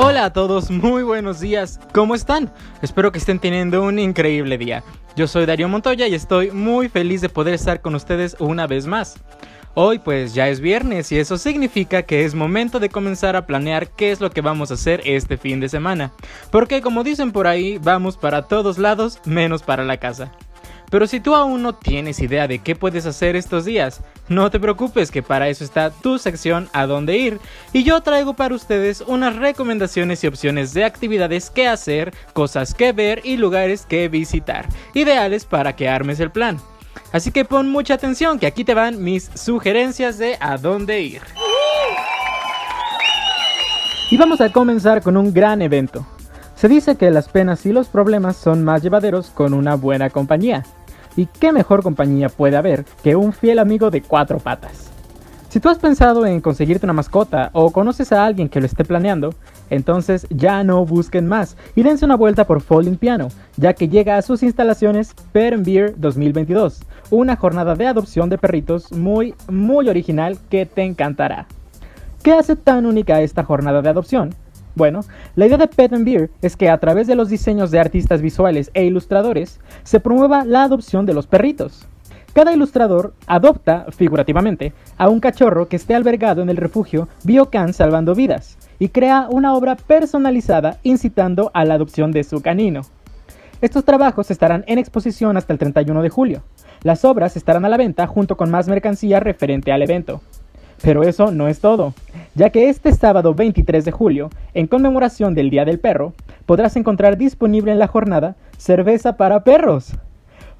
Hola a todos, muy buenos días. ¿Cómo están? Espero que estén teniendo un increíble día. Yo soy Darío Montoya y estoy muy feliz de poder estar con ustedes una vez más. Hoy pues ya es viernes y eso significa que es momento de comenzar a planear qué es lo que vamos a hacer este fin de semana. Porque como dicen por ahí, vamos para todos lados menos para la casa. Pero si tú aún no tienes idea de qué puedes hacer estos días, no te preocupes que para eso está tu sección a dónde ir y yo traigo para ustedes unas recomendaciones y opciones de actividades que hacer, cosas que ver y lugares que visitar, ideales para que armes el plan. Así que pon mucha atención que aquí te van mis sugerencias de a dónde ir. Y vamos a comenzar con un gran evento. Se dice que las penas y los problemas son más llevaderos con una buena compañía. ¿Y qué mejor compañía puede haber que un fiel amigo de cuatro patas? Si tú has pensado en conseguirte una mascota o conoces a alguien que lo esté planeando, entonces ya no busquen más y dense una vuelta por Falling Piano, ya que llega a sus instalaciones Pet Beer 2022, una jornada de adopción de perritos muy, muy original que te encantará. ¿Qué hace tan única esta jornada de adopción? Bueno, la idea de Pet and Beer es que a través de los diseños de artistas visuales e ilustradores se promueva la adopción de los perritos. Cada ilustrador adopta, figurativamente, a un cachorro que esté albergado en el refugio Biocan Salvando Vidas y crea una obra personalizada incitando a la adopción de su canino. Estos trabajos estarán en exposición hasta el 31 de julio. Las obras estarán a la venta junto con más mercancía referente al evento. Pero eso no es todo, ya que este sábado 23 de julio, en conmemoración del Día del Perro, podrás encontrar disponible en la jornada cerveza para perros.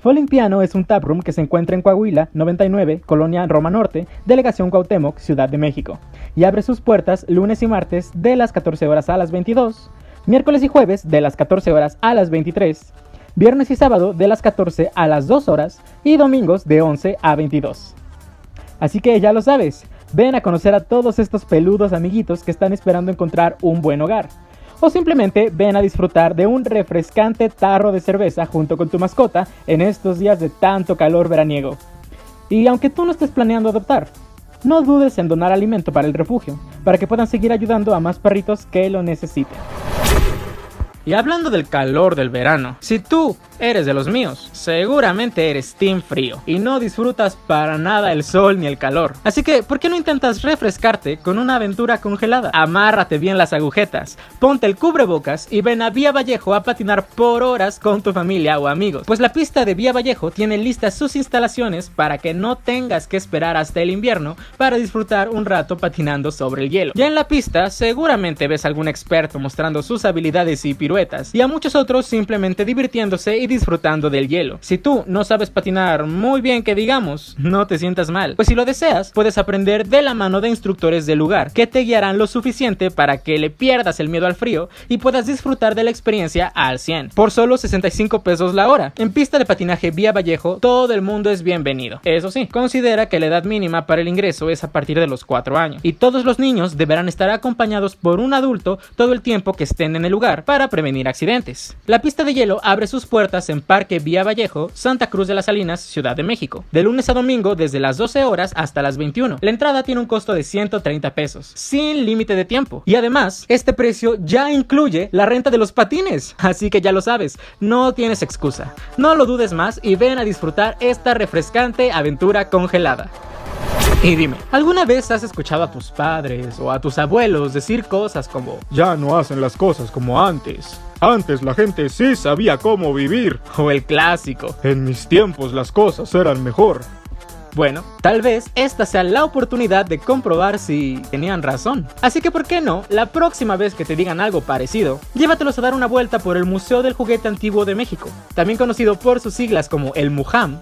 Falling Piano es un taproom que se encuentra en Coahuila 99, Colonia Roma Norte, Delegación Cuauhtémoc, Ciudad de México, y abre sus puertas lunes y martes de las 14 horas a las 22, miércoles y jueves de las 14 horas a las 23, viernes y sábado de las 14 a las 2 horas y domingos de 11 a 22. Así que ya lo sabes, ven a conocer a todos estos peludos amiguitos que están esperando encontrar un buen hogar. O simplemente ven a disfrutar de un refrescante tarro de cerveza junto con tu mascota en estos días de tanto calor veraniego. Y aunque tú no estés planeando adoptar, no dudes en donar alimento para el refugio, para que puedan seguir ayudando a más perritos que lo necesiten. Y hablando del calor del verano, si tú eres de los míos, seguramente eres team frío y no disfrutas para nada el sol ni el calor. Así que, ¿por qué no intentas refrescarte con una aventura congelada? Amárrate bien las agujetas, ponte el cubrebocas y ven a Vía Vallejo a patinar por horas con tu familia o amigos. Pues la pista de Vía Vallejo tiene listas sus instalaciones para que no tengas que esperar hasta el invierno para disfrutar un rato patinando sobre el hielo. Ya en la pista seguramente ves algún experto mostrando sus habilidades y piruetas y a muchos otros simplemente divirtiéndose y disfrutando del hielo. Si tú no sabes patinar muy bien que digamos, no te sientas mal, pues si lo deseas, puedes aprender de la mano de instructores del lugar que te guiarán lo suficiente para que le pierdas el miedo al frío y puedas disfrutar de la experiencia al 100 por solo 65 pesos la hora. En pista de patinaje Vía Vallejo, todo el mundo es bienvenido. Eso sí, considera que la edad mínima para el ingreso es a partir de los 4 años y todos los niños deberán estar acompañados por un adulto todo el tiempo que estén en el lugar para prevenir accidentes. La pista de hielo abre sus puertas en Parque Vía Vallejo, Santa Cruz de las Salinas, Ciudad de México, de lunes a domingo desde las 12 horas hasta las 21. La entrada tiene un costo de 130 pesos, sin límite de tiempo. Y además, este precio ya incluye la renta de los patines, así que ya lo sabes, no tienes excusa. No lo dudes más y ven a disfrutar esta refrescante aventura congelada. Y dime, ¿alguna vez has escuchado a tus padres o a tus abuelos decir cosas como Ya no hacen las cosas como antes. Antes la gente sí sabía cómo vivir. o el clásico? En mis tiempos las cosas eran mejor. Bueno, tal vez esta sea la oportunidad de comprobar si tenían razón. Así que, ¿por qué no? La próxima vez que te digan algo parecido, llévatelos a dar una vuelta por el Museo del Juguete Antiguo de México, también conocido por sus siglas como el MUHAM.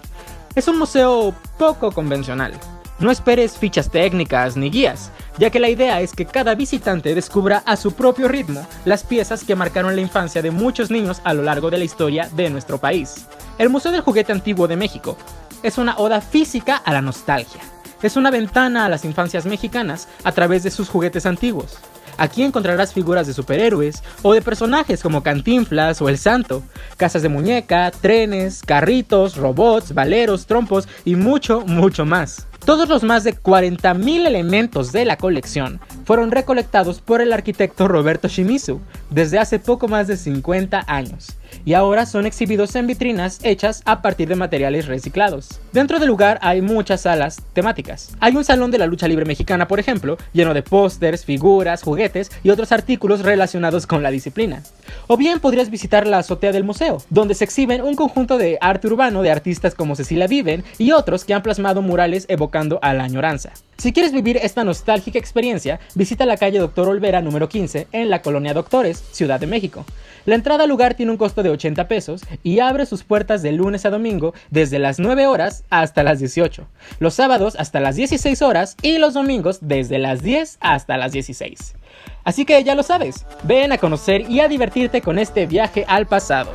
Es un museo poco convencional. No esperes fichas técnicas ni guías, ya que la idea es que cada visitante descubra a su propio ritmo las piezas que marcaron la infancia de muchos niños a lo largo de la historia de nuestro país. El Museo del Juguete Antiguo de México es una oda física a la nostalgia. Es una ventana a las infancias mexicanas a través de sus juguetes antiguos. Aquí encontrarás figuras de superhéroes o de personajes como Cantinflas o El Santo, casas de muñeca, trenes, carritos, robots, valeros, trompos y mucho, mucho más. Todos los más de 40.000 elementos de la colección fueron recolectados por el arquitecto Roberto Shimizu desde hace poco más de 50 años y ahora son exhibidos en vitrinas hechas a partir de materiales reciclados. Dentro del lugar hay muchas salas temáticas. Hay un salón de la lucha libre mexicana, por ejemplo, lleno de pósters, figuras, juguetes y otros artículos relacionados con la disciplina. O bien podrías visitar la azotea del museo, donde se exhiben un conjunto de arte urbano de artistas como Cecilia Viven y otros que han plasmado murales evocando a la añoranza. Si quieres vivir esta nostálgica experiencia, visita la calle Doctor Olvera número 15 en la colonia Doctores, Ciudad de México. La entrada al lugar tiene un costo de 80 pesos y abre sus puertas de lunes a domingo desde las 9 horas hasta las 18, los sábados hasta las 16 horas y los domingos desde las 10 hasta las 16. Así que ya lo sabes, ven a conocer y a divertirte con este viaje al pasado.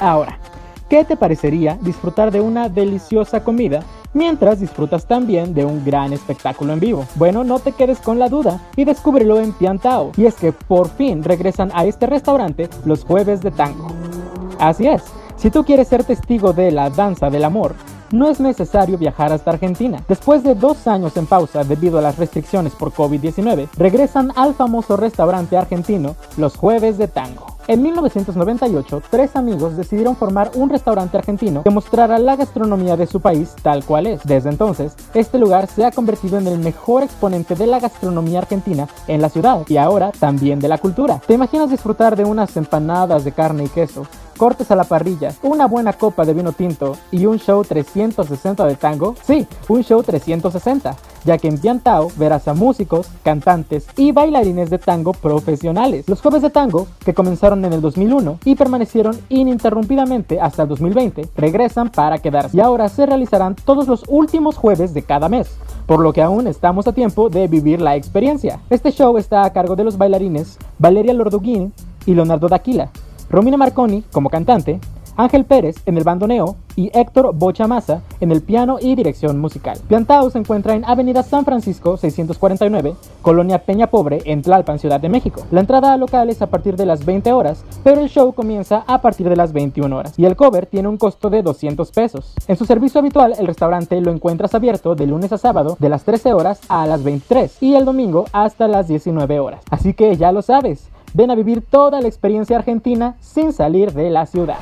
Ahora, ¿qué te parecería disfrutar de una deliciosa comida mientras disfrutas también de un gran espectáculo en vivo. Bueno, no te quedes con la duda y descúbrelo en Piantao. Y es que por fin regresan a este restaurante los jueves de tango. Así es, si tú quieres ser testigo de la danza del amor, no es necesario viajar hasta Argentina. Después de dos años en pausa debido a las restricciones por COVID-19, regresan al famoso restaurante argentino los jueves de tango. En 1998, tres amigos decidieron formar un restaurante argentino que mostrara la gastronomía de su país tal cual es. Desde entonces, este lugar se ha convertido en el mejor exponente de la gastronomía argentina en la ciudad y ahora también de la cultura. ¿Te imaginas disfrutar de unas empanadas de carne y queso, cortes a la parrilla, una buena copa de vino tinto y un show 360 de tango? Sí, un show 360 ya que en Piantao verás a músicos, cantantes y bailarines de tango profesionales. Los jueves de tango, que comenzaron en el 2001 y permanecieron ininterrumpidamente hasta el 2020, regresan para quedarse y ahora se realizarán todos los últimos jueves de cada mes por lo que aún estamos a tiempo de vivir la experiencia. Este show está a cargo de los bailarines Valeria Lorduguín y Leonardo Daquila, Romina Marconi como cantante, Ángel Pérez en el bandoneo y Héctor Bochamasa en el piano y dirección musical. Piantao se encuentra en Avenida San Francisco 649, Colonia Peña Pobre, en Tlalpan, Ciudad de México. La entrada al local es a partir de las 20 horas, pero el show comienza a partir de las 21 horas y el cover tiene un costo de 200 pesos. En su servicio habitual, el restaurante lo encuentras abierto de lunes a sábado de las 13 horas a las 23 y el domingo hasta las 19 horas. Así que ya lo sabes, ven a vivir toda la experiencia argentina sin salir de la ciudad.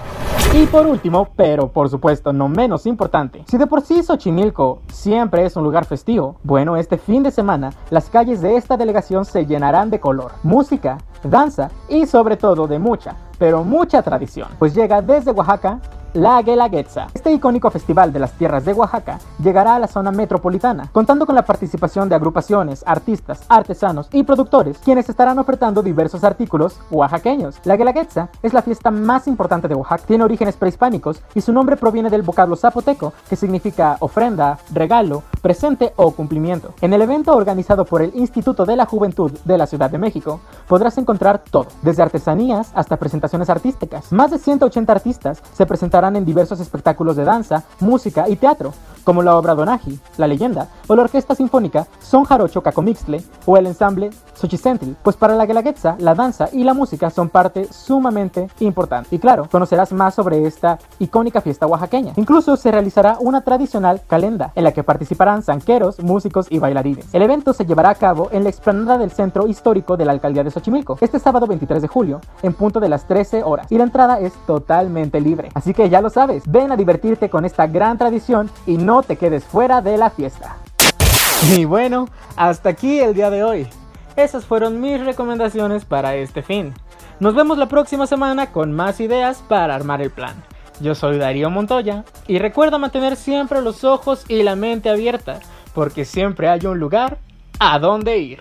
Y por último, pero por supuesto no menos importante, si de por sí Xochimilco siempre es un lugar festivo, bueno, este fin de semana las calles de esta delegación se llenarán de color, música, danza y sobre todo de mucha, pero mucha tradición, pues llega desde Oaxaca la Guelaguetza. Este icónico festival de las tierras de Oaxaca llegará a la zona metropolitana, contando con la participación de agrupaciones, artistas, artesanos y productores, quienes estarán ofertando diversos artículos oaxaqueños. La Guelaguetza es la fiesta más importante de Oaxaca, tiene orígenes prehispánicos y su nombre proviene del vocablo zapoteco, que significa ofrenda, regalo, presente o cumplimiento. En el evento organizado por el Instituto de la Juventud de la Ciudad de México, podrás encontrar todo, desde artesanías hasta presentaciones artísticas. Más de 180 artistas se presentarán en diversos espectáculos de danza, música y teatro, como la obra Donaji, La Leyenda, o la Orquesta Sinfónica Son Jarocho Cacomixtle, o el ensamble Xochicentli, pues para la Guelaguetza, la danza y la música son parte sumamente importante. Y claro, conocerás más sobre esta icónica fiesta oaxaqueña. Incluso se realizará una tradicional calenda, en la que participarán zanqueros, músicos y bailarines. El evento se llevará a cabo en la explanada del centro histórico de la alcaldía de Xochimilco, este sábado 23 de julio, en punto de las 13 horas, y la entrada es totalmente libre. Así ya lo sabes, ven a divertirte con esta gran tradición y no te quedes fuera de la fiesta. Y bueno, hasta aquí el día de hoy. Esas fueron mis recomendaciones para este fin. Nos vemos la próxima semana con más ideas para armar el plan. Yo soy Darío Montoya y recuerda mantener siempre los ojos y la mente abierta, porque siempre hay un lugar a donde ir.